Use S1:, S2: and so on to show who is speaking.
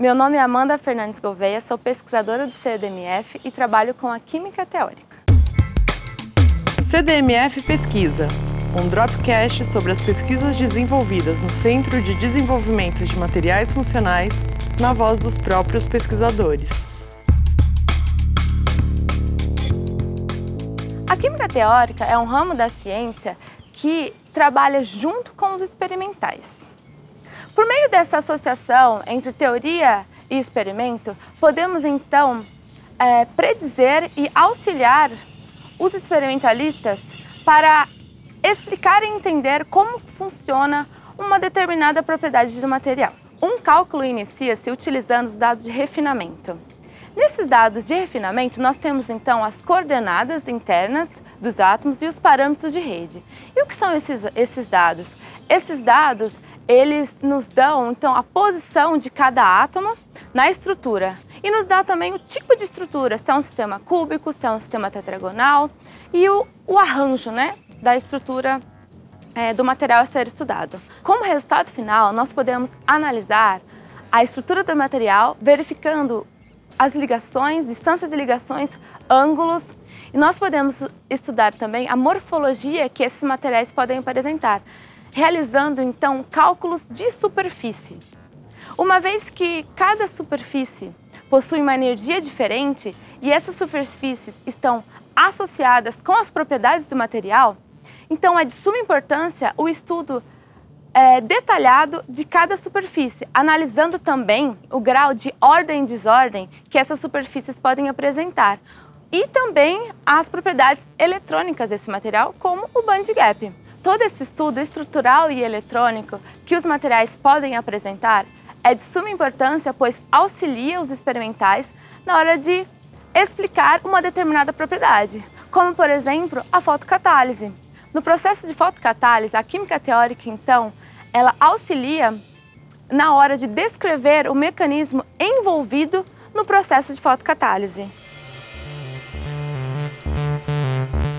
S1: Meu nome é Amanda Fernandes Gouveia, sou pesquisadora do CDMF e trabalho com a Química Teórica.
S2: CDMF Pesquisa, um dropcast sobre as pesquisas desenvolvidas no Centro de Desenvolvimento de Materiais Funcionais, na voz dos próprios pesquisadores.
S1: A química teórica é um ramo da ciência que trabalha junto com os experimentais. Dessa associação entre teoria e experimento, podemos então é, predizer e auxiliar os experimentalistas para explicar e entender como funciona uma determinada propriedade de material. Um cálculo inicia-se utilizando os dados de refinamento. Nesses dados de refinamento, nós temos então as coordenadas internas dos átomos e os parâmetros de rede. E o que são esses, esses dados? Esses dados, eles nos dão então a posição de cada átomo na estrutura e nos dá também o tipo de estrutura, se é um sistema cúbico, se é um sistema tetragonal e o, o arranjo né, da estrutura é, do material a ser estudado. Como resultado final, nós podemos analisar a estrutura do material, verificando as ligações, distâncias de ligações, ângulos. E nós podemos estudar também a morfologia que esses materiais podem apresentar, realizando então cálculos de superfície. Uma vez que cada superfície possui uma energia diferente e essas superfícies estão associadas com as propriedades do material, então é de suma importância o estudo é, detalhado de cada superfície, analisando também o grau de ordem e desordem que essas superfícies podem apresentar e também as propriedades eletrônicas desse material, como o band gap. Todo esse estudo estrutural e eletrônico que os materiais podem apresentar é de suma importância, pois auxilia os experimentais na hora de explicar uma determinada propriedade, como por exemplo a fotocatálise. No processo de fotocatálise, a química teórica, então, ela auxilia na hora de descrever o mecanismo envolvido no processo de fotocatálise.